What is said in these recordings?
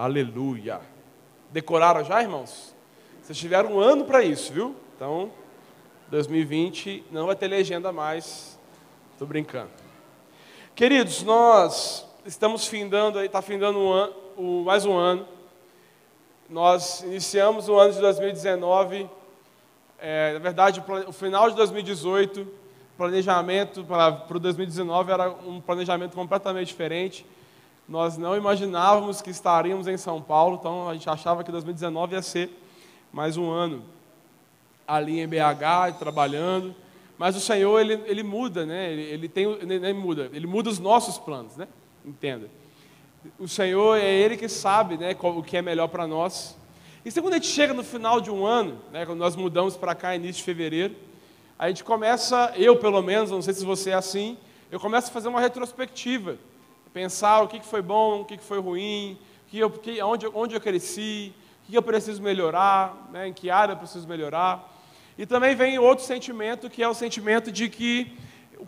Aleluia. Decoraram já, irmãos? Vocês tiveram um ano para isso, viu? Então, 2020 não vai ter legenda mais. Estou brincando. Queridos, nós estamos findando, está findando um ano, mais um ano. Nós iniciamos o ano de 2019, é, na verdade, o final de 2018, planejamento para, para o 2019 era um planejamento completamente diferente. Nós não imaginávamos que estaríamos em São Paulo, então a gente achava que 2019 ia ser mais um ano ali em BH, trabalhando. Mas o Senhor, ele, ele muda, né? Ele, ele tem, ele, muda, ele muda os nossos planos, né? Entenda. O Senhor é Ele que sabe, né, o que é melhor para nós. E quando a gente chega no final de um ano, né, quando nós mudamos para cá, início de fevereiro, a gente começa, eu pelo menos, não sei se você é assim, eu começo a fazer uma retrospectiva, pensar o que foi bom, o que foi ruim, que eu, que, onde, onde eu cresci, o que eu preciso melhorar, né, em que área eu preciso melhorar. E também vem outro sentimento, que é o sentimento de que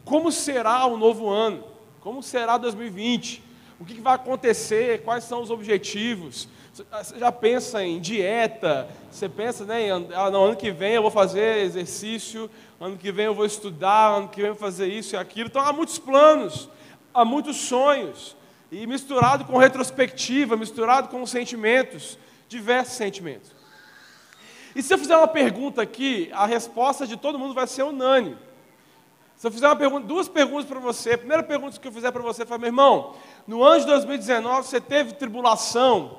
como será o novo ano, como será 2020, o que vai acontecer, quais são os objetivos. Você já pensa em dieta, você pensa, né, ah, no ano que vem eu vou fazer exercício, ano que vem eu vou estudar, ano que vem eu vou fazer isso e aquilo. Então há muitos planos, há muitos sonhos, e misturado com retrospectiva, misturado com sentimentos, diversos sentimentos. E se eu fizer uma pergunta aqui, a resposta de todo mundo vai ser unânime. Se eu fizer uma pergunta, duas perguntas para você, a primeira pergunta que eu fizer para você foi, meu irmão, no ano de 2019 você teve tribulação,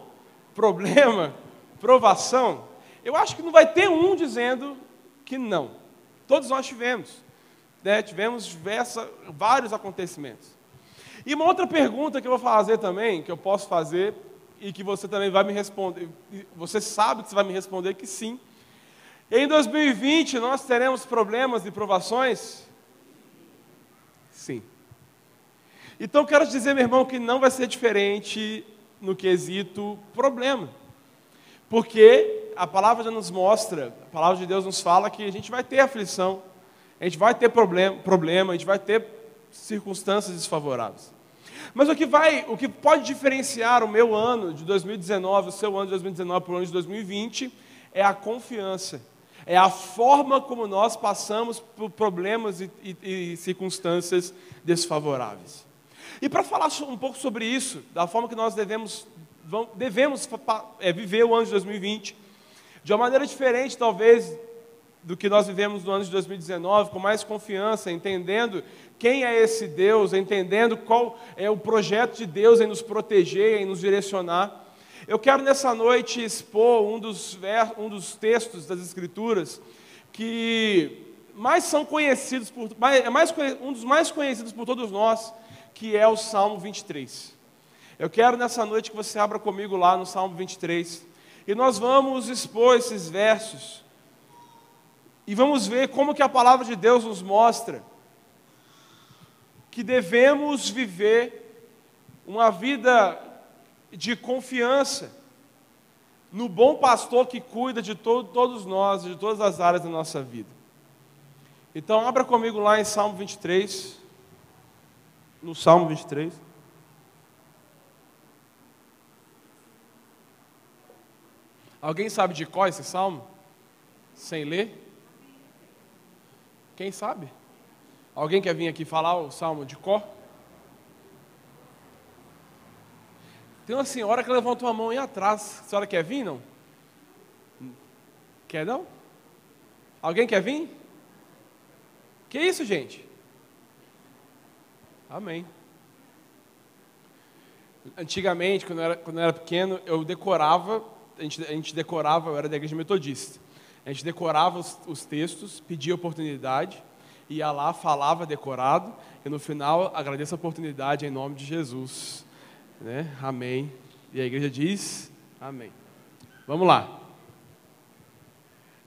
problema, provação? Eu acho que não vai ter um dizendo que não. Todos nós tivemos. Né? Tivemos diversa, vários acontecimentos. E uma outra pergunta que eu vou fazer também, que eu posso fazer, e que você também vai me responder, você sabe que você vai me responder que sim. Em 2020 nós teremos problemas e provações? Sim. Então quero te dizer, meu irmão, que não vai ser diferente no quesito problema. Porque a palavra já nos mostra, a palavra de Deus nos fala que a gente vai ter aflição, a gente vai ter problema, problema a gente vai ter circunstâncias desfavoráveis. Mas o que vai, o que pode diferenciar o meu ano de 2019, o seu ano de 2019 para o ano de 2020, é a confiança. É a forma como nós passamos por problemas e, e, e circunstâncias desfavoráveis. E para falar um pouco sobre isso, da forma que nós devemos, devemos é, viver o ano de 2020, de uma maneira diferente, talvez, do que nós vivemos no ano de 2019, com mais confiança, entendendo quem é esse Deus, entendendo qual é o projeto de Deus em nos proteger, em nos direcionar. Eu quero nessa noite expor um dos, um dos textos das Escrituras que mais são conhecidos por, é mais, um dos mais conhecidos por todos nós, que é o Salmo 23. Eu quero nessa noite que você abra comigo lá no Salmo 23 e nós vamos expor esses versos e vamos ver como que a palavra de Deus nos mostra que devemos viver uma vida de confiança no bom pastor que cuida de todo, todos nós, de todas as áreas da nossa vida. Então, abra comigo lá em Salmo 23. No Salmo 23. Alguém sabe de qual esse salmo? Sem ler? Quem sabe? Alguém quer vir aqui falar o salmo de cor? Tem uma senhora que levantou a mão aí atrás. A senhora quer vir, não? Quer não? Alguém quer vir? Que isso, gente? Amém. Antigamente, quando eu era, quando eu era pequeno, eu decorava, a gente, a gente, decorava, eu era da igreja metodista, a gente decorava os, os textos, pedia oportunidade, ia lá, falava decorado, e no final agradeço a oportunidade em nome de Jesus. Né? Amém. E a igreja diz amém. Vamos lá.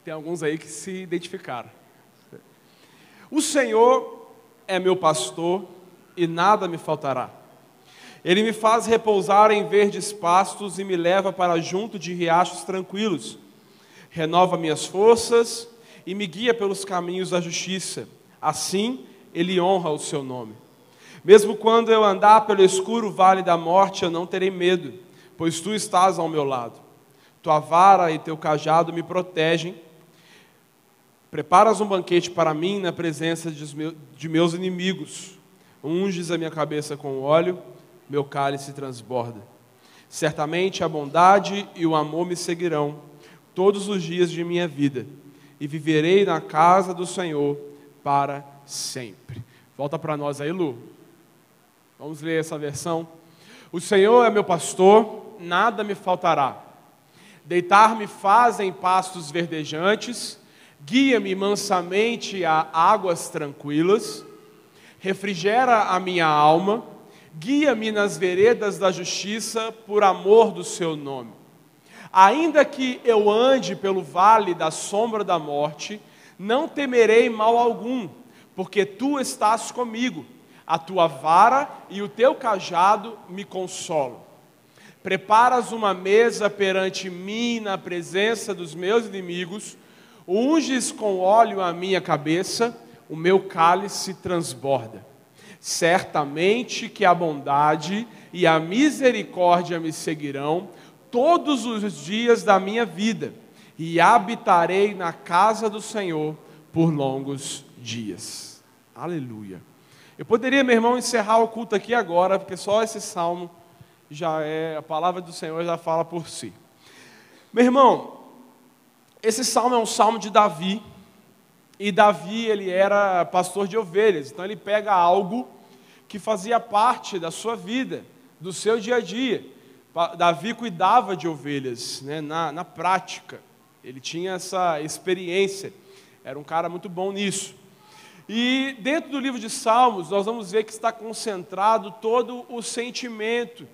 Tem alguns aí que se identificaram. O Senhor é meu pastor e nada me faltará. Ele me faz repousar em verdes pastos e me leva para junto de riachos tranquilos. Renova minhas forças e me guia pelos caminhos da justiça. Assim, ele honra o seu nome. Mesmo quando eu andar pelo escuro vale da morte, eu não terei medo, pois tu estás ao meu lado. Tua vara e teu cajado me protegem. Preparas um banquete para mim na presença de meus inimigos. Unges a minha cabeça com óleo, meu cálice transborda. Certamente a bondade e o amor me seguirão todos os dias de minha vida, e viverei na casa do Senhor para sempre. Volta para nós aí, Lu. Vamos ler essa versão. O Senhor é meu pastor, nada me faltará. Deitar-me faz em pastos verdejantes, guia-me mansamente a águas tranquilas, refrigera a minha alma, guia-me nas veredas da justiça por amor do seu nome. Ainda que eu ande pelo vale da sombra da morte, não temerei mal algum, porque tu estás comigo a tua vara e o teu cajado me consolam. Preparas uma mesa perante mim na presença dos meus inimigos, unges com óleo a minha cabeça, o meu cálice transborda. Certamente que a bondade e a misericórdia me seguirão todos os dias da minha vida, e habitarei na casa do Senhor por longos dias. Aleluia. Eu poderia, meu irmão, encerrar o culto aqui agora, porque só esse salmo já é, a palavra do Senhor já fala por si. Meu irmão, esse salmo é um salmo de Davi, e Davi, ele era pastor de ovelhas, então ele pega algo que fazia parte da sua vida, do seu dia a dia. Davi cuidava de ovelhas, né, na, na prática, ele tinha essa experiência, era um cara muito bom nisso. E dentro do livro de Salmos, nós vamos ver que está concentrado todo o sentimento,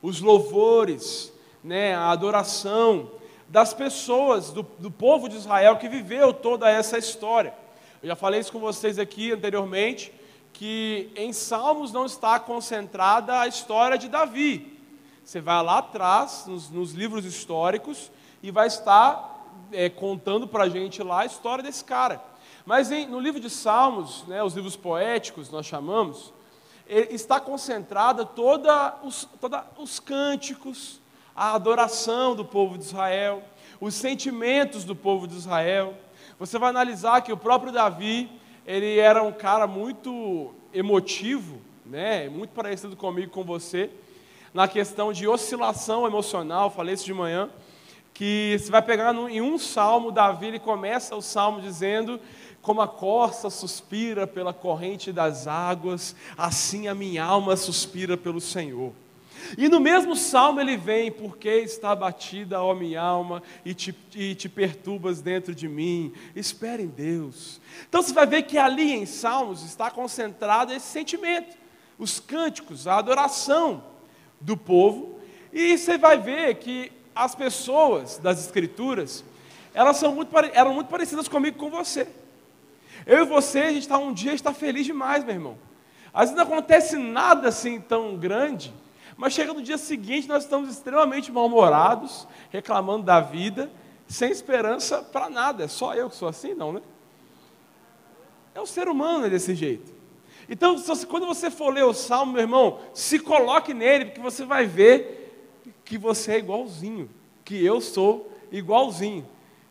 os louvores, né, a adoração das pessoas, do, do povo de Israel que viveu toda essa história. Eu já falei isso com vocês aqui anteriormente, que em Salmos não está concentrada a história de Davi. Você vai lá atrás, nos, nos livros históricos, e vai estar é, contando para a gente lá a história desse cara. Mas em, no livro de Salmos, né, os livros poéticos nós chamamos, está concentrada toda os, os cânticos, a adoração do povo de Israel, os sentimentos do povo de Israel. Você vai analisar que o próprio Davi, ele era um cara muito emotivo, né, muito parecido comigo, com você, na questão de oscilação emocional, falei isso de manhã, que você vai pegar em um salmo, Davi ele começa o salmo dizendo como a corça suspira pela corrente das águas, assim a minha alma suspira pelo Senhor. E no mesmo salmo ele vem, porque está abatida, ó minha alma, e te, e te perturbas dentro de mim. Espere em Deus. Então você vai ver que ali em Salmos está concentrado esse sentimento, os cânticos, a adoração do povo. E você vai ver que as pessoas das Escrituras, elas são muito, eram muito parecidas comigo com você. Eu e você, a gente está um dia, está feliz demais, meu irmão. Às vezes não acontece nada assim tão grande, mas chega no dia seguinte, nós estamos extremamente mal-humorados, reclamando da vida, sem esperança para nada. É só eu que sou assim? Não, né? É o ser humano é desse jeito. Então, quando você for ler o salmo, meu irmão, se coloque nele, porque você vai ver que você é igualzinho, que eu sou igualzinho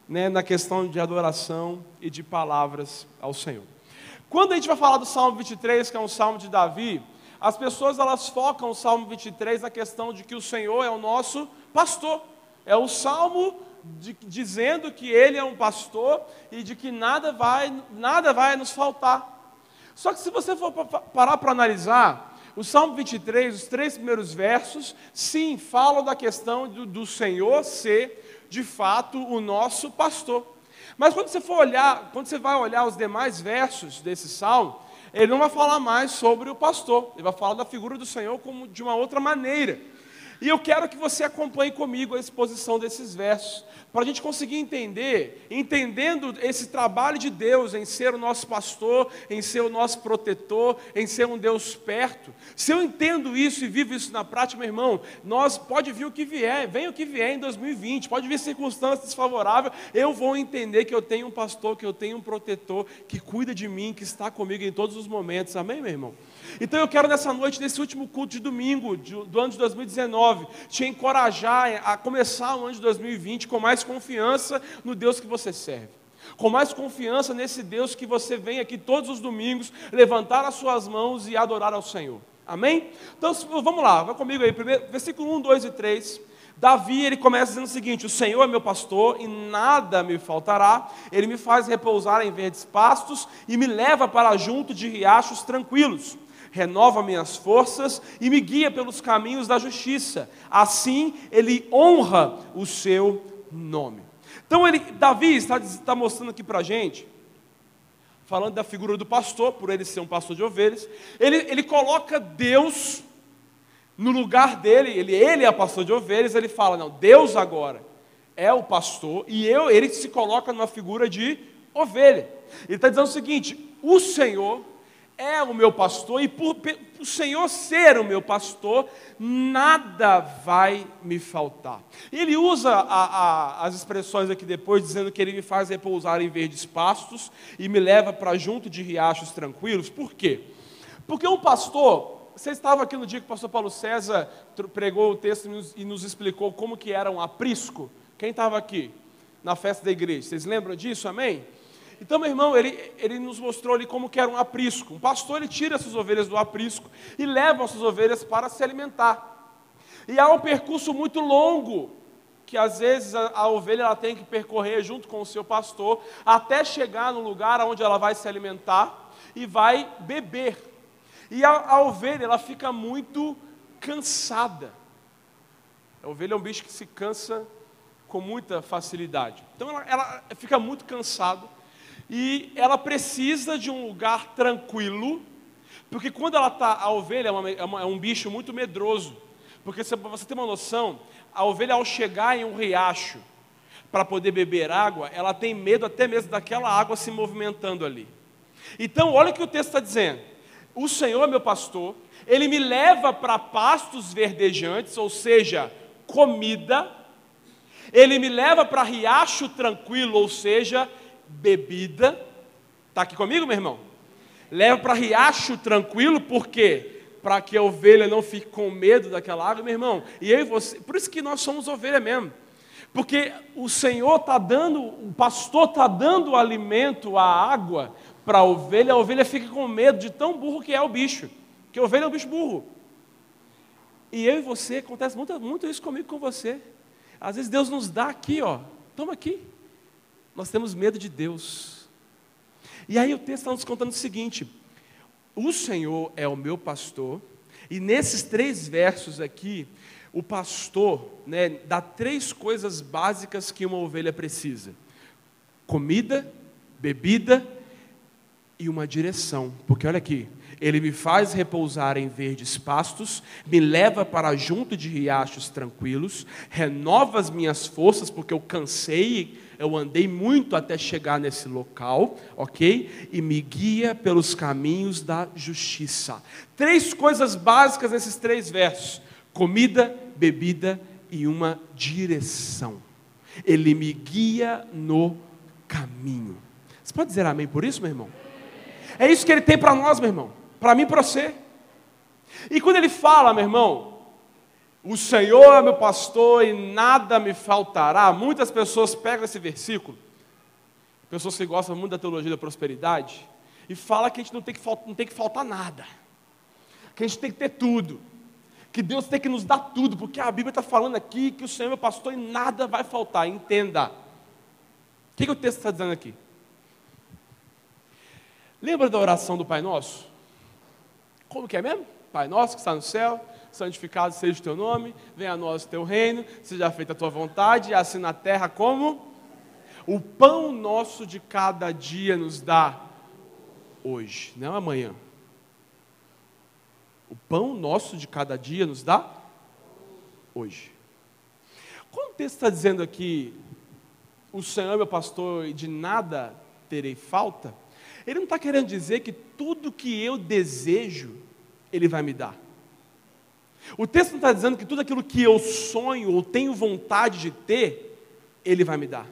né, na questão de adoração e de palavras ao Senhor. Quando a gente vai falar do Salmo 23, que é um salmo de Davi, as pessoas elas focam o Salmo 23 na questão de que o Senhor é o nosso pastor. É o salmo de, dizendo que ele é um pastor e de que nada vai, nada vai nos faltar. Só que se você for parar para analisar, o Salmo 23, os três primeiros versos, sim, falam da questão do, do Senhor ser de fato o nosso pastor. Mas quando você for olhar, quando você vai olhar os demais versos desse salmo, ele não vai falar mais sobre o pastor, ele vai falar da figura do Senhor como de uma outra maneira. E eu quero que você acompanhe comigo a exposição desses versos, para a gente conseguir entender, entendendo esse trabalho de Deus em ser o nosso pastor, em ser o nosso protetor, em ser um Deus perto. Se eu entendo isso e vivo isso na prática, meu irmão, nós pode vir o que vier, vem o que vier em 2020, pode vir circunstâncias desfavoráveis, eu vou entender que eu tenho um pastor, que eu tenho um protetor que cuida de mim, que está comigo em todos os momentos. Amém, meu irmão? Então eu quero nessa noite, nesse último culto de domingo do ano de 2019, 2019 te encorajar a começar o ano de 2020 com mais confiança no Deus que você serve. Com mais confiança nesse Deus que você vem aqui todos os domingos levantar as suas mãos e adorar ao Senhor. Amém? Então vamos lá, vai comigo aí, primeiro, versículo 1, 2 e 3. Davi, ele começa dizendo o seguinte: O Senhor é meu pastor e nada me faltará. Ele me faz repousar em verdes pastos e me leva para junto de riachos tranquilos. Renova minhas forças e me guia pelos caminhos da justiça. Assim, ele honra o seu nome. Então, ele, Davi está, está mostrando aqui para a gente, falando da figura do pastor, por ele ser um pastor de ovelhas, ele, ele coloca Deus no lugar dele, ele, ele é pastor de ovelhas, ele fala: não, Deus agora é o pastor, e eu, ele se coloca numa figura de ovelha. Ele está dizendo o seguinte: o Senhor é o meu pastor, e por, o Senhor ser o meu pastor, nada vai me faltar. Ele usa a, a, as expressões aqui depois, dizendo que ele me faz repousar em verdes pastos e me leva para junto de riachos tranquilos. Por quê? Porque um pastor, você estava aqui no dia que o pastor Paulo César pregou o texto e nos, e nos explicou como que era um aprisco? Quem estava aqui na festa da igreja? Vocês lembram disso? Amém? Então, meu irmão, ele, ele nos mostrou ali como que era um aprisco. Um pastor, ele tira essas ovelhas do aprisco e leva essas ovelhas para se alimentar. E há um percurso muito longo, que às vezes a, a ovelha ela tem que percorrer junto com o seu pastor, até chegar no lugar onde ela vai se alimentar e vai beber. E a, a ovelha, ela fica muito cansada. A ovelha é um bicho que se cansa com muita facilidade. Então ela, ela fica muito cansada e ela precisa de um lugar tranquilo, porque quando ela está, a ovelha é, uma, é, uma, é, um bicho muito medroso, porque para você ter uma noção, a ovelha ao chegar em um riacho para poder beber água, ela tem medo até mesmo daquela água se movimentando ali. Então, olha o que o texto está dizendo. O Senhor meu pastor, ele me leva para pastos verdejantes, ou seja, comida, ele me leva para riacho tranquilo, ou seja, bebida. Está aqui comigo, meu irmão? Leva para riacho tranquilo, por quê? Para que a ovelha não fique com medo daquela água, meu irmão. E eu e você, por isso que nós somos ovelha mesmo. Porque o Senhor está dando, o pastor está dando o alimento, a água, para a ovelha, a ovelha fica com medo de tão burro que é o bicho. Porque a ovelha é um bicho burro. E eu e você, acontece muito, muito isso comigo com você. Às vezes Deus nos dá aqui, ó, toma aqui. Nós temos medo de Deus. E aí o texto está nos contando o seguinte: o Senhor é o meu pastor, e nesses três versos aqui, o pastor né, dá três coisas básicas que uma ovelha precisa: comida, bebida e uma direção. Porque olha aqui, ele me faz repousar em verdes pastos, me leva para junto de riachos tranquilos, renova as minhas forças, porque eu cansei, eu andei muito até chegar nesse local, ok? E me guia pelos caminhos da justiça. Três coisas básicas nesses três versos: comida, bebida e uma direção. Ele me guia no caminho. Você pode dizer amém por isso, meu irmão? É isso que ele tem para nós, meu irmão. Para mim e para você. E quando ele fala, meu irmão, o Senhor é meu pastor e nada me faltará. Muitas pessoas pegam esse versículo, pessoas que gostam muito da teologia da prosperidade, e fala que a gente não tem que, não tem que faltar nada, que a gente tem que ter tudo, que Deus tem que nos dar tudo, porque a Bíblia está falando aqui que o Senhor é meu pastor e nada vai faltar. Entenda. O que, que o texto está dizendo aqui? Lembra da oração do Pai Nosso? Como que é mesmo? Pai Nosso que está no céu, santificado seja o teu nome, venha a nós o teu reino, seja feita a tua vontade, assim na terra como o pão nosso de cada dia nos dá hoje, não amanhã. O pão nosso de cada dia nos dá hoje. Quando o texto está dizendo aqui, o Senhor é meu pastor e de nada terei falta, ele não está querendo dizer que tudo que eu desejo, Ele vai me dar. O texto não está dizendo que tudo aquilo que eu sonho ou tenho vontade de ter, Ele vai me dar.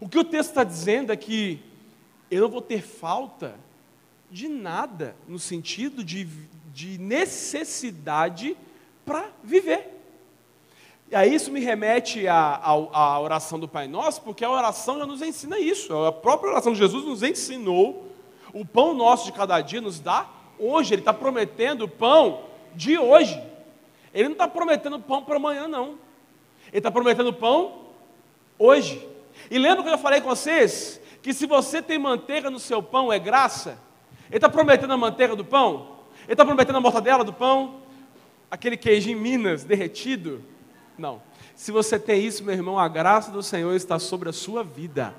O que o texto está dizendo é que eu não vou ter falta de nada, no sentido de, de necessidade para viver. E aí isso me remete à, oração do Pai Nosso, porque a oração já nos ensina isso. A própria oração de Jesus nos ensinou. O pão nosso de cada dia nos dá hoje. Ele está prometendo o pão de hoje. Ele não está prometendo pão para amanhã, não. Ele está prometendo pão hoje. E lembra que eu falei com vocês que se você tem manteiga no seu pão é graça? Ele está prometendo a manteiga do pão? Ele está prometendo a mortadela do pão? Aquele queijinho Minas derretido? Não. Se você tem isso, meu irmão, a graça do Senhor está sobre a sua vida.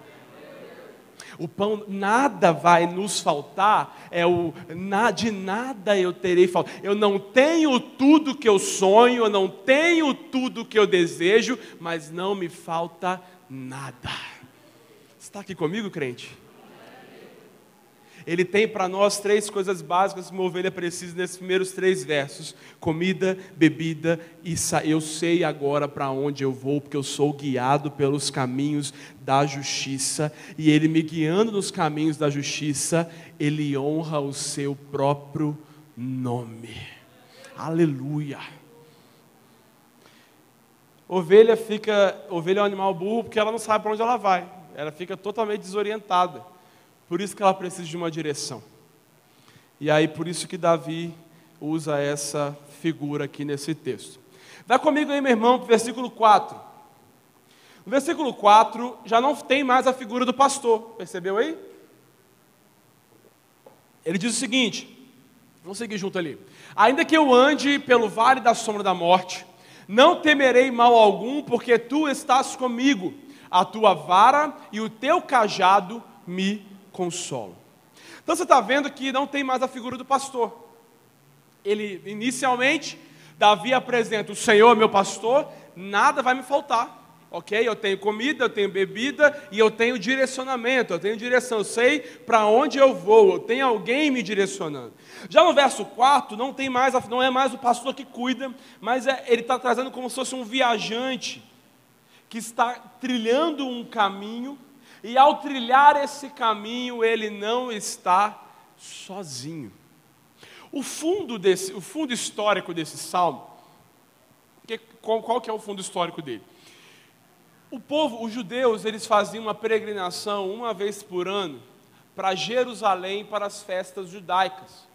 O pão, nada vai nos faltar, é o de nada eu terei falta. Eu não tenho tudo que eu sonho, eu não tenho tudo que eu desejo, mas não me falta nada. Está aqui comigo, crente? Ele tem para nós três coisas básicas que uma ovelha precisa nesses primeiros três versos: comida, bebida e sa eu sei agora para onde eu vou, porque eu sou guiado pelos caminhos da justiça, e ele me guiando nos caminhos da justiça, ele honra o seu próprio nome. Aleluia. Ovelha fica, ovelha é um animal burro porque ela não sabe para onde ela vai. Ela fica totalmente desorientada. Por isso que ela precisa de uma direção. E aí por isso que Davi usa essa figura aqui nesse texto. Vai comigo aí, meu irmão, para o versículo 4. No versículo 4 já não tem mais a figura do pastor, percebeu aí? Ele diz o seguinte: vamos seguir junto ali. Ainda que eu ande pelo vale da sombra da morte, não temerei mal algum, porque tu estás comigo, a tua vara e o teu cajado me consolo. Então você está vendo que não tem mais a figura do pastor. Ele, inicialmente, Davi apresenta: O Senhor, meu pastor, nada vai me faltar. Ok? Eu tenho comida, eu tenho bebida e eu tenho direcionamento, eu tenho direção, eu sei para onde eu vou, eu tenho alguém me direcionando. Já no verso 4, não, tem mais, não é mais o pastor que cuida, mas é, ele está trazendo como se fosse um viajante que está trilhando um caminho e ao trilhar esse caminho, ele não está sozinho. O fundo, desse, o fundo histórico desse salmo, que, qual, qual que é o fundo histórico dele? O povo, os judeus, eles faziam uma peregrinação uma vez por ano para Jerusalém para as festas judaicas.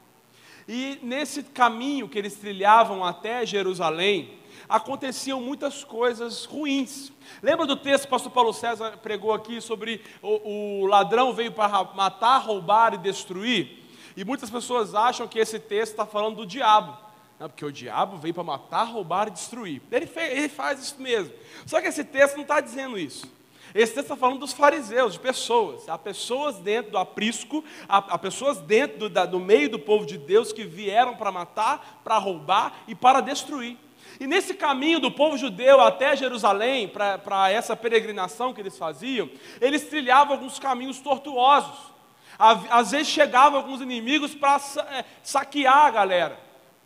E nesse caminho que eles trilhavam até Jerusalém, aconteciam muitas coisas ruins. Lembra do texto que o pastor Paulo César pregou aqui sobre o, o ladrão veio para matar, roubar e destruir? E muitas pessoas acham que esse texto está falando do diabo. Não, porque o diabo veio para matar, roubar e destruir. Ele, fez, ele faz isso mesmo. Só que esse texto não está dizendo isso. Esse texto está falando dos fariseus, de pessoas. Há pessoas dentro do aprisco, há, há pessoas dentro do, da, do meio do povo de Deus que vieram para matar, para roubar e para destruir. E nesse caminho do povo judeu até Jerusalém, para essa peregrinação que eles faziam, eles trilhavam alguns caminhos tortuosos. Às vezes chegavam alguns inimigos para é, saquear a galera,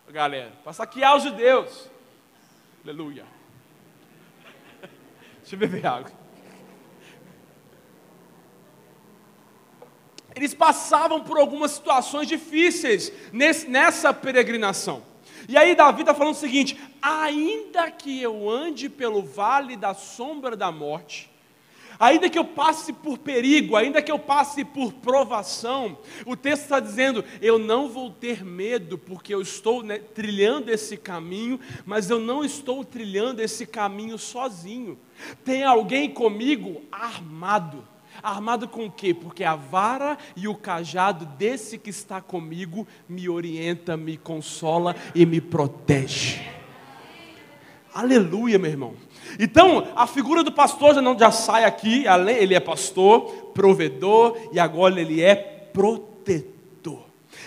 galera para saquear os judeus. Aleluia. Deixa eu beber água. Eles passavam por algumas situações difíceis nessa peregrinação. E aí Davi está falando o seguinte: ainda que eu ande pelo vale da sombra da morte, ainda que eu passe por perigo, ainda que eu passe por provação, o texto está dizendo: eu não vou ter medo, porque eu estou né, trilhando esse caminho, mas eu não estou trilhando esse caminho sozinho. Tem alguém comigo armado. Armado com o quê? Porque a vara e o cajado desse que está comigo me orienta, me consola e me protege. Aleluia, meu irmão. Então, a figura do pastor já não já sai aqui, ele é pastor, provedor e agora ele é protetor.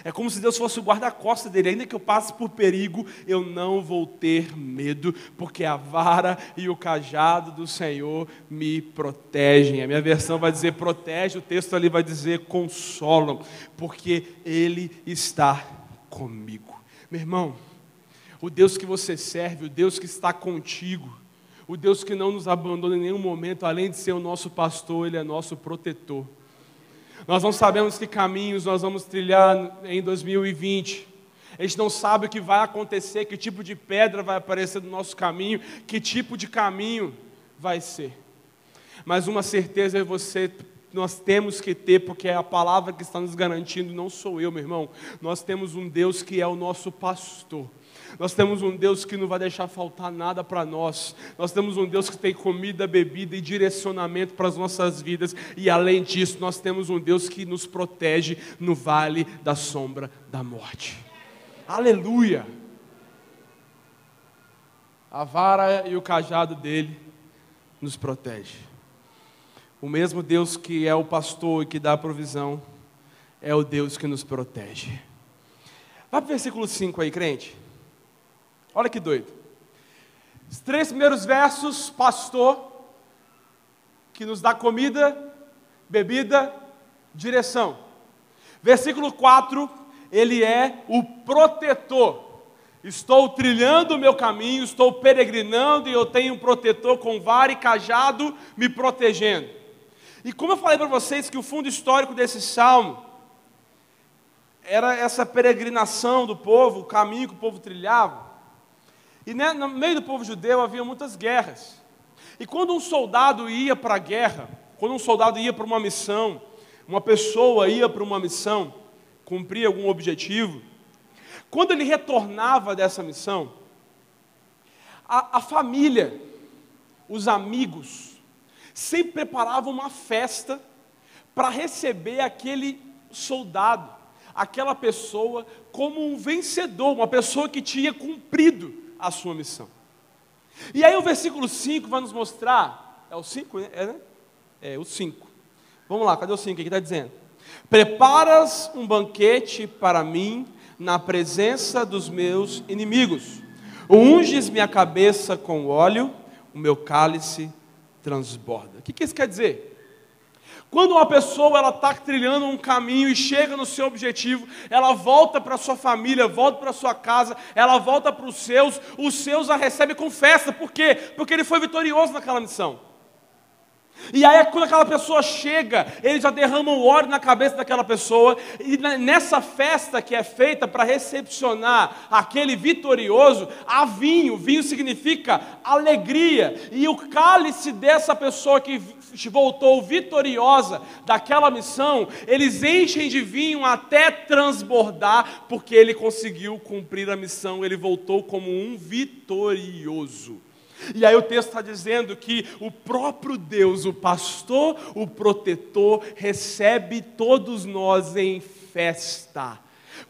É como se Deus fosse o guarda-costas dele. Ainda que eu passe por perigo, eu não vou ter medo, porque a vara e o cajado do Senhor me protegem. A minha versão vai dizer protege, o texto ali vai dizer consolam, porque Ele está comigo. Meu irmão, o Deus que você serve, o Deus que está contigo, o Deus que não nos abandona em nenhum momento, além de ser o nosso pastor, Ele é nosso protetor. Nós não sabemos que caminhos nós vamos trilhar em 2020. A gente não sabe o que vai acontecer, que tipo de pedra vai aparecer no nosso caminho, que tipo de caminho vai ser. Mas uma certeza é você nós temos que ter, porque é a palavra que está nos garantindo, não sou eu, meu irmão. Nós temos um Deus que é o nosso pastor. Nós temos um Deus que não vai deixar faltar nada para nós. Nós temos um Deus que tem comida, bebida e direcionamento para as nossas vidas. E além disso, nós temos um Deus que nos protege no vale da sombra da morte. Aleluia! A vara e o cajado dele nos protege. O mesmo Deus que é o pastor e que dá a provisão, é o Deus que nos protege. Vai para o versículo 5 aí, crente. Olha que doido. Os três primeiros versos, pastor, que nos dá comida, bebida, direção. Versículo 4, ele é o protetor. Estou trilhando o meu caminho, estou peregrinando e eu tenho um protetor com vara e cajado me protegendo. E como eu falei para vocês que o fundo histórico desse salmo era essa peregrinação do povo, o caminho que o povo trilhava. E né, no meio do povo judeu havia muitas guerras. E quando um soldado ia para a guerra, quando um soldado ia para uma missão, uma pessoa ia para uma missão, cumprir algum objetivo, quando ele retornava dessa missão, a, a família, os amigos, sempre preparavam uma festa para receber aquele soldado, aquela pessoa, como um vencedor, uma pessoa que tinha cumprido a sua missão. E aí o versículo 5 vai nos mostrar, é o 5, né? É, né? é o 5. Vamos lá, cadê o 5? O que está dizendo? Preparas um banquete para mim na presença dos meus inimigos. Unges minha cabeça com óleo, o meu cálice transborda. O que, que isso quer dizer? Quando uma pessoa ela está trilhando um caminho e chega no seu objetivo, ela volta para sua família, volta para sua casa, ela volta para os seus, os seus a recebe com festa. Por quê? Porque ele foi vitorioso naquela missão. E aí, quando aquela pessoa chega, eles já derramam óleo na cabeça daquela pessoa, e nessa festa que é feita para recepcionar aquele vitorioso, há vinho. Vinho significa alegria, e o cálice dessa pessoa que voltou vitoriosa daquela missão, eles enchem de vinho até transbordar, porque ele conseguiu cumprir a missão, ele voltou como um vitorioso. E aí o texto está dizendo que o próprio Deus, o pastor, o protetor, recebe todos nós em festa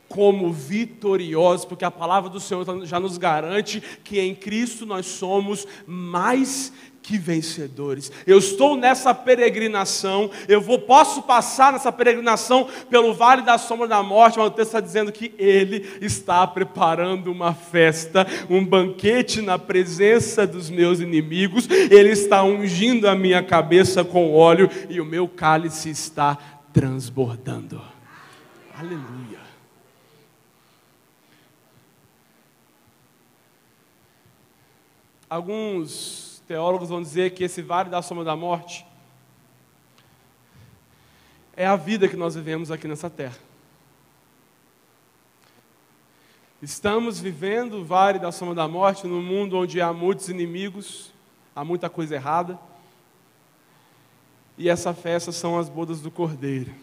como vitoriosos, porque a palavra do Senhor já nos garante que em Cristo nós somos mais que vencedores. Eu estou nessa peregrinação, eu vou, posso passar nessa peregrinação pelo vale da sombra da morte, mas o texto está dizendo que Ele está preparando uma festa, um banquete na presença dos meus inimigos, Ele está ungindo a minha cabeça com óleo e o meu cálice está transbordando. Aleluia. Alguns teólogos vão dizer que esse vale da sombra da morte é a vida que nós vivemos aqui nessa terra. Estamos vivendo o vale da sombra da morte num mundo onde há muitos inimigos, há muita coisa errada. E essa festa são as bodas do Cordeiro.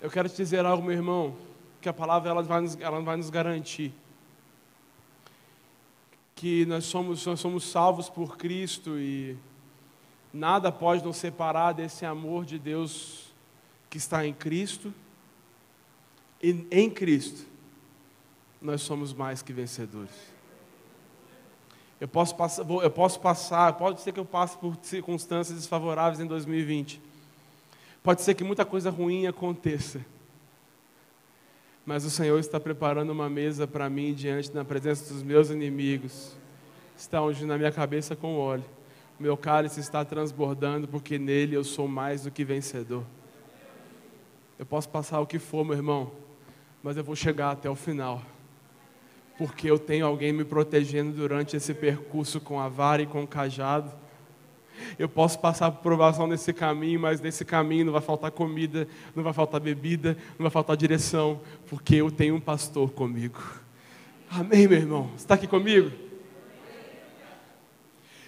Eu quero te dizer algo, meu irmão, que a palavra ela vai nos, ela vai nos garantir que nós somos, nós somos salvos por Cristo e nada pode nos separar desse amor de Deus que está em Cristo. E em Cristo nós somos mais que vencedores. Eu posso passar, eu posso passar, pode ser que eu passe por circunstâncias desfavoráveis em 2020. Pode ser que muita coisa ruim aconteça. Mas o Senhor está preparando uma mesa para mim diante da presença dos meus inimigos. Está ungindo a minha cabeça com óleo. Meu cálice está transbordando, porque nele eu sou mais do que vencedor. Eu posso passar o que for, meu irmão, mas eu vou chegar até o final. Porque eu tenho alguém me protegendo durante esse percurso com a vara e com o cajado. Eu posso passar por provação nesse caminho, mas nesse caminho não vai faltar comida, não vai faltar bebida, não vai faltar direção, porque eu tenho um pastor comigo. Amém, meu irmão? Você está aqui comigo?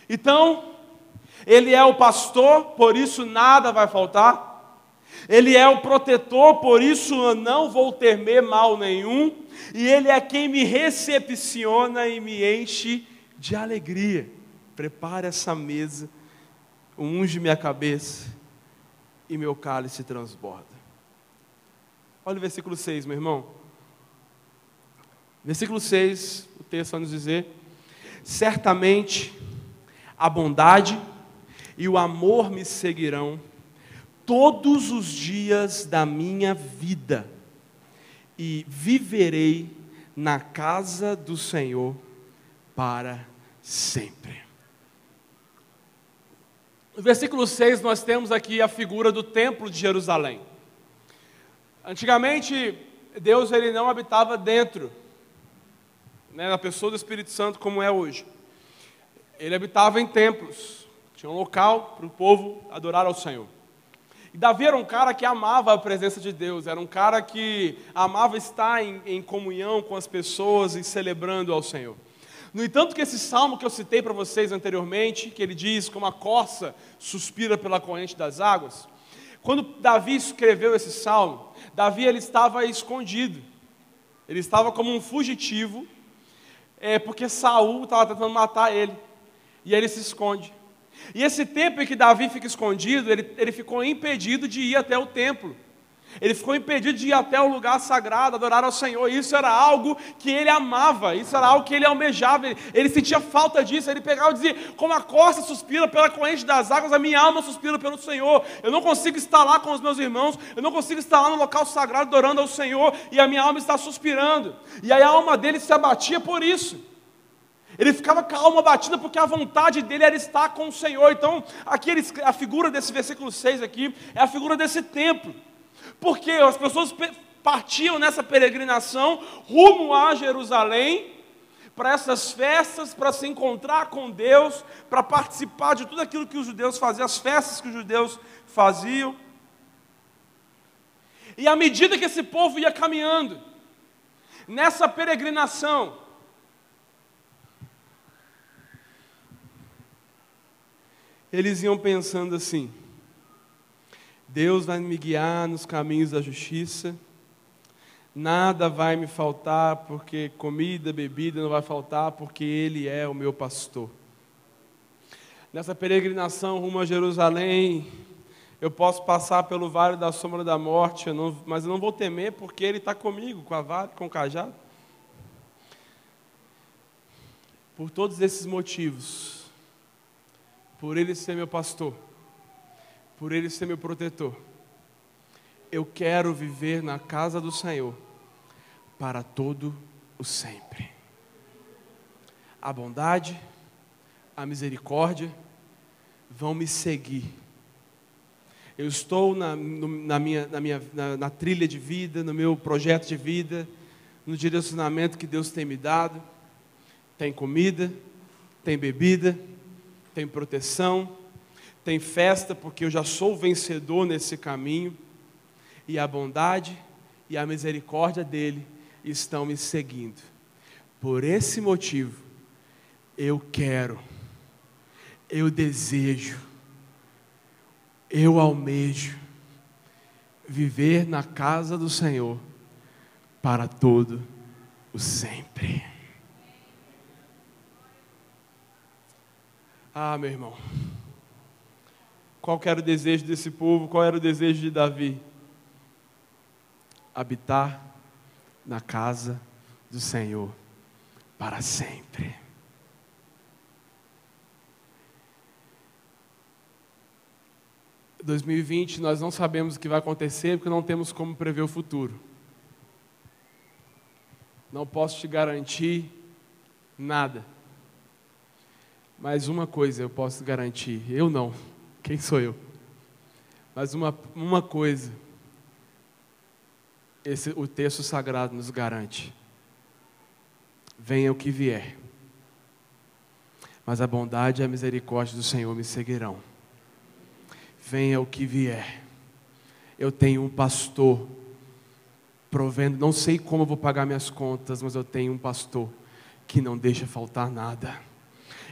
Então, Ele é o pastor, por isso nada vai faltar. Ele é o protetor, por isso eu não vou temer mal nenhum. E Ele é quem me recepciona e me enche de alegria. Prepare essa mesa unge minha cabeça e meu cálice transborda. Olha o versículo 6, meu irmão. Versículo 6, o texto vai nos dizer: Certamente a bondade e o amor me seguirão todos os dias da minha vida, e viverei na casa do Senhor para sempre. No versículo 6, nós temos aqui a figura do templo de Jerusalém. Antigamente, Deus ele não habitava dentro né, da pessoa do Espírito Santo como é hoje. Ele habitava em templos. Tinha um local para o povo adorar ao Senhor. E Davi era um cara que amava a presença de Deus, era um cara que amava estar em, em comunhão com as pessoas e celebrando ao Senhor. No entanto, que esse salmo que eu citei para vocês anteriormente, que ele diz como a corça suspira pela corrente das águas, quando Davi escreveu esse salmo, Davi ele estava escondido, ele estava como um fugitivo, é, porque Saul estava tentando matar ele, e ele se esconde. E esse tempo em que Davi fica escondido, ele, ele ficou impedido de ir até o templo. Ele ficou impedido de ir até o lugar sagrado, adorar ao Senhor. Isso era algo que ele amava, isso era algo que ele almejava. Ele, ele sentia falta disso. Ele pegava e dizia: Como a costa suspira pela corrente das águas, a minha alma suspira pelo Senhor. Eu não consigo estar lá com os meus irmãos, eu não consigo estar lá no local sagrado adorando ao Senhor, e a minha alma está suspirando. E aí a alma dele se abatia por isso. Ele ficava com a alma batida porque a vontade dele era estar com o Senhor. Então, aqui ele, a figura desse versículo 6 aqui é a figura desse templo. Porque as pessoas partiam nessa peregrinação rumo a Jerusalém para essas festas, para se encontrar com Deus, para participar de tudo aquilo que os judeus faziam, as festas que os judeus faziam. E à medida que esse povo ia caminhando, nessa peregrinação, eles iam pensando assim: Deus vai me guiar nos caminhos da justiça. Nada vai me faltar, porque comida, bebida não vai faltar, porque Ele é o meu pastor. Nessa peregrinação rumo a Jerusalém, eu posso passar pelo vale da sombra da morte, eu não, mas eu não vou temer, porque Ele está comigo, com a vara, com o cajado. Por todos esses motivos, por Ele ser meu pastor, por Ele ser meu protetor. Eu quero viver na casa do Senhor para todo o sempre. A bondade, a misericórdia vão me seguir. Eu estou na, na minha, na, minha na, na trilha de vida, no meu projeto de vida, no direcionamento que Deus tem me dado. Tem comida, tem bebida, tem proteção tem festa porque eu já sou vencedor nesse caminho, e a bondade e a misericórdia dele estão me seguindo. Por esse motivo, eu quero, eu desejo, eu almejo viver na casa do Senhor para todo o sempre. Ah, meu irmão. Qual era o desejo desse povo? Qual era o desejo de Davi? Habitar na casa do Senhor para sempre. Em 2020 nós não sabemos o que vai acontecer porque não temos como prever o futuro. Não posso te garantir nada. Mas uma coisa eu posso garantir, eu não quem sou eu? Mas uma, uma coisa, esse, o texto sagrado nos garante: venha o que vier, mas a bondade e a misericórdia do Senhor me seguirão. Venha o que vier. Eu tenho um pastor provendo, não sei como eu vou pagar minhas contas, mas eu tenho um pastor que não deixa faltar nada.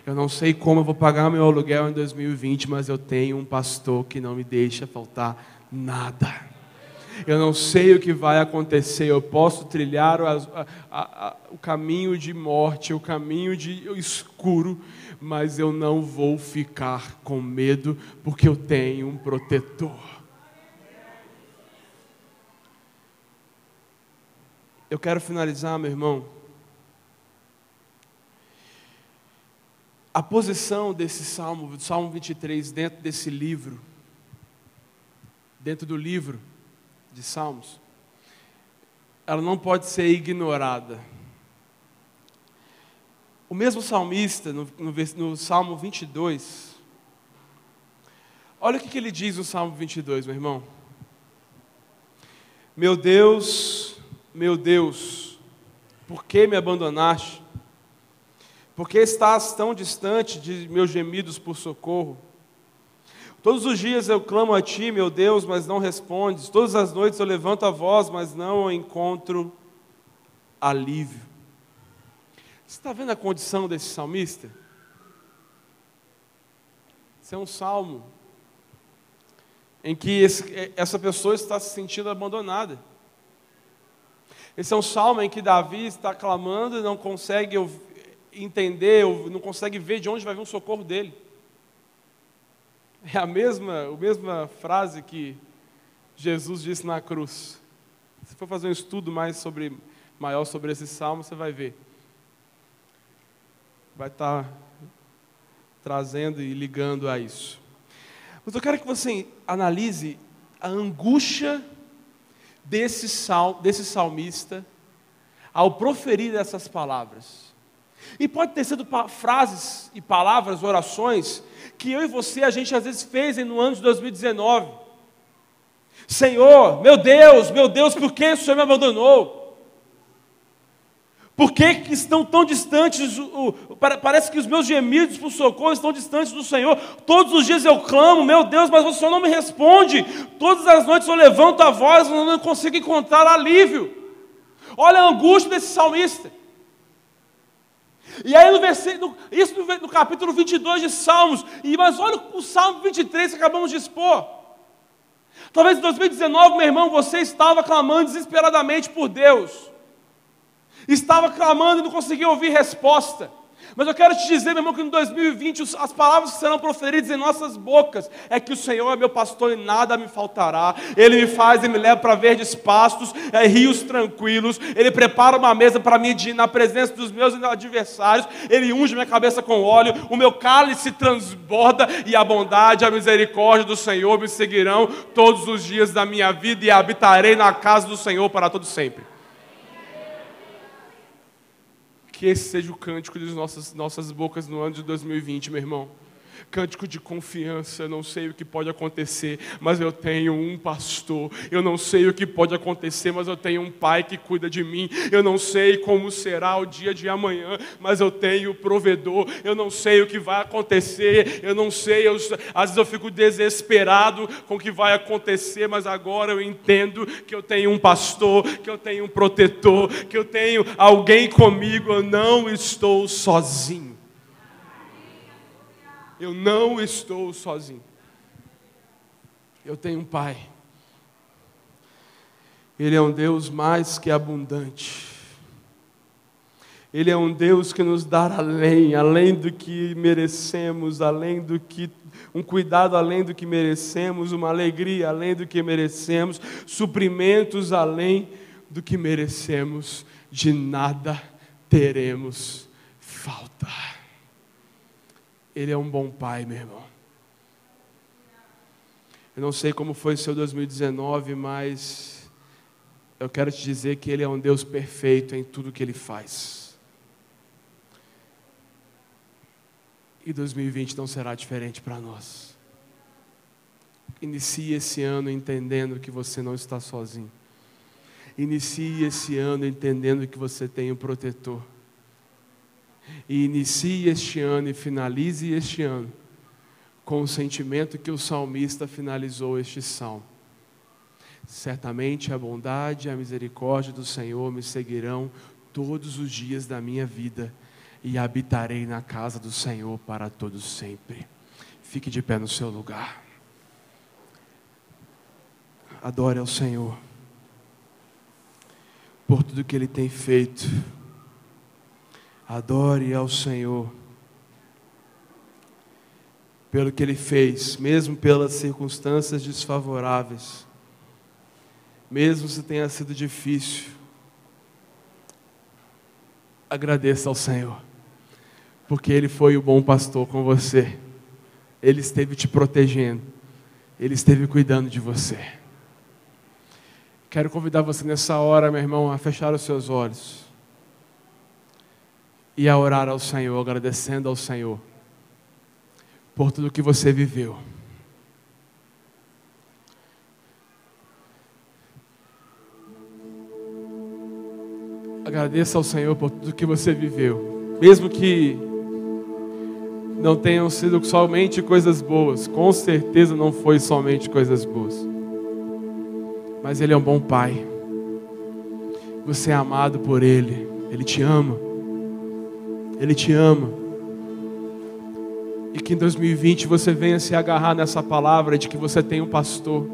Eu não sei como eu vou pagar meu aluguel em 2020, mas eu tenho um pastor que não me deixa faltar nada. Eu não sei o que vai acontecer, eu posso trilhar o, a, a, o caminho de morte, o caminho de escuro, mas eu não vou ficar com medo, porque eu tenho um protetor. Eu quero finalizar, meu irmão. A posição desse salmo, Salmo 23, dentro desse livro, dentro do livro de Salmos, ela não pode ser ignorada. O mesmo salmista, no, no, no Salmo 22, olha o que, que ele diz no Salmo 22, meu irmão. Meu Deus, meu Deus, por que me abandonaste? Por que estás tão distante de meus gemidos por socorro? Todos os dias eu clamo a ti, meu Deus, mas não respondes. Todas as noites eu levanto a voz, mas não encontro alívio. Você está vendo a condição desse salmista? Esse é um salmo em que esse, essa pessoa está se sentindo abandonada. Esse é um salmo em que Davi está clamando e não consegue entender, não consegue ver de onde vai vir o socorro dele. É a mesma, a mesma frase que Jesus disse na cruz. Se for fazer um estudo mais sobre, maior sobre esse salmo, você vai ver vai estar trazendo e ligando a isso. Mas eu quero que você analise a angústia desse, sal, desse salmista ao proferir essas palavras. E pode ter sido frases e palavras, orações, que eu e você, a gente às vezes fez no ano de 2019. Senhor, meu Deus, meu Deus, por que o Senhor me abandonou? Por que, que estão tão distantes? parece que os meus gemidos por socorro estão distantes do Senhor. Todos os dias eu clamo, meu Deus, mas o Senhor não me responde. Todas as noites eu levanto a voz, mas não consigo encontrar alívio. Olha a angústia desse salmista. E aí no versículo, isso no, no capítulo 22 de Salmos, e, mas olha o Salmo 23 que acabamos de expor. Talvez em 2019, meu irmão, você estava clamando desesperadamente por Deus estava clamando e não conseguia ouvir resposta. Mas eu quero te dizer, meu irmão, que em 2020 as palavras que serão proferidas em nossas bocas é que o Senhor é meu pastor e nada me faltará. Ele me faz e me leva para verdes pastos, é, rios tranquilos. Ele prepara uma mesa para mim na presença dos meus adversários. Ele unge minha cabeça com óleo. O meu cálice transborda e a bondade e a misericórdia do Senhor me seguirão todos os dias da minha vida e habitarei na casa do Senhor para todo sempre. Que esse seja o cântico de nossas, nossas bocas no ano de 2020, meu irmão cântico de confiança. Eu não sei o que pode acontecer, mas eu tenho um pastor. Eu não sei o que pode acontecer, mas eu tenho um pai que cuida de mim. Eu não sei como será o dia de amanhã, mas eu tenho o provedor. Eu não sei o que vai acontecer. Eu não sei. Eu, às vezes eu fico desesperado com o que vai acontecer, mas agora eu entendo que eu tenho um pastor, que eu tenho um protetor, que eu tenho alguém comigo. Eu não estou sozinho. Eu não estou sozinho. Eu tenho um Pai. Ele é um Deus mais que abundante. Ele é um Deus que nos dá além, além do que merecemos, além do que um cuidado além do que merecemos, uma alegria além do que merecemos, suprimentos além do que merecemos. De nada teremos falta. Ele é um bom pai, meu irmão. Eu não sei como foi o seu 2019, mas eu quero te dizer que Ele é um Deus perfeito em tudo que Ele faz. E 2020 não será diferente para nós. Inicie esse ano entendendo que você não está sozinho. Inicie esse ano entendendo que você tem um protetor. E inicie este ano e finalize este ano com o sentimento que o salmista finalizou este salmo. Certamente a bondade e a misericórdia do Senhor me seguirão todos os dias da minha vida e habitarei na casa do Senhor para todos sempre. Fique de pé no seu lugar. Adore ao Senhor por tudo que Ele tem feito. Adore ao Senhor pelo que Ele fez, mesmo pelas circunstâncias desfavoráveis, mesmo se tenha sido difícil. Agradeça ao Senhor, porque Ele foi o bom pastor com você, Ele esteve te protegendo, Ele esteve cuidando de você. Quero convidar você nessa hora, meu irmão, a fechar os seus olhos e a orar ao Senhor, agradecendo ao Senhor por tudo que você viveu. Agradeça ao Senhor por tudo que você viveu, mesmo que não tenham sido somente coisas boas, com certeza não foi somente coisas boas mas Ele é um bom Pai. Você é amado por Ele, Ele te ama. Ele te ama. E que em 2020 você venha se agarrar nessa palavra de que você tem um pastor.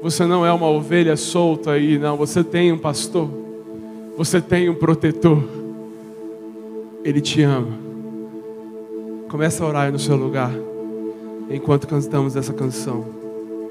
Você não é uma ovelha solta aí, não. Você tem um pastor. Você tem um protetor. Ele te ama. Começa a orar no seu lugar enquanto cantamos essa canção.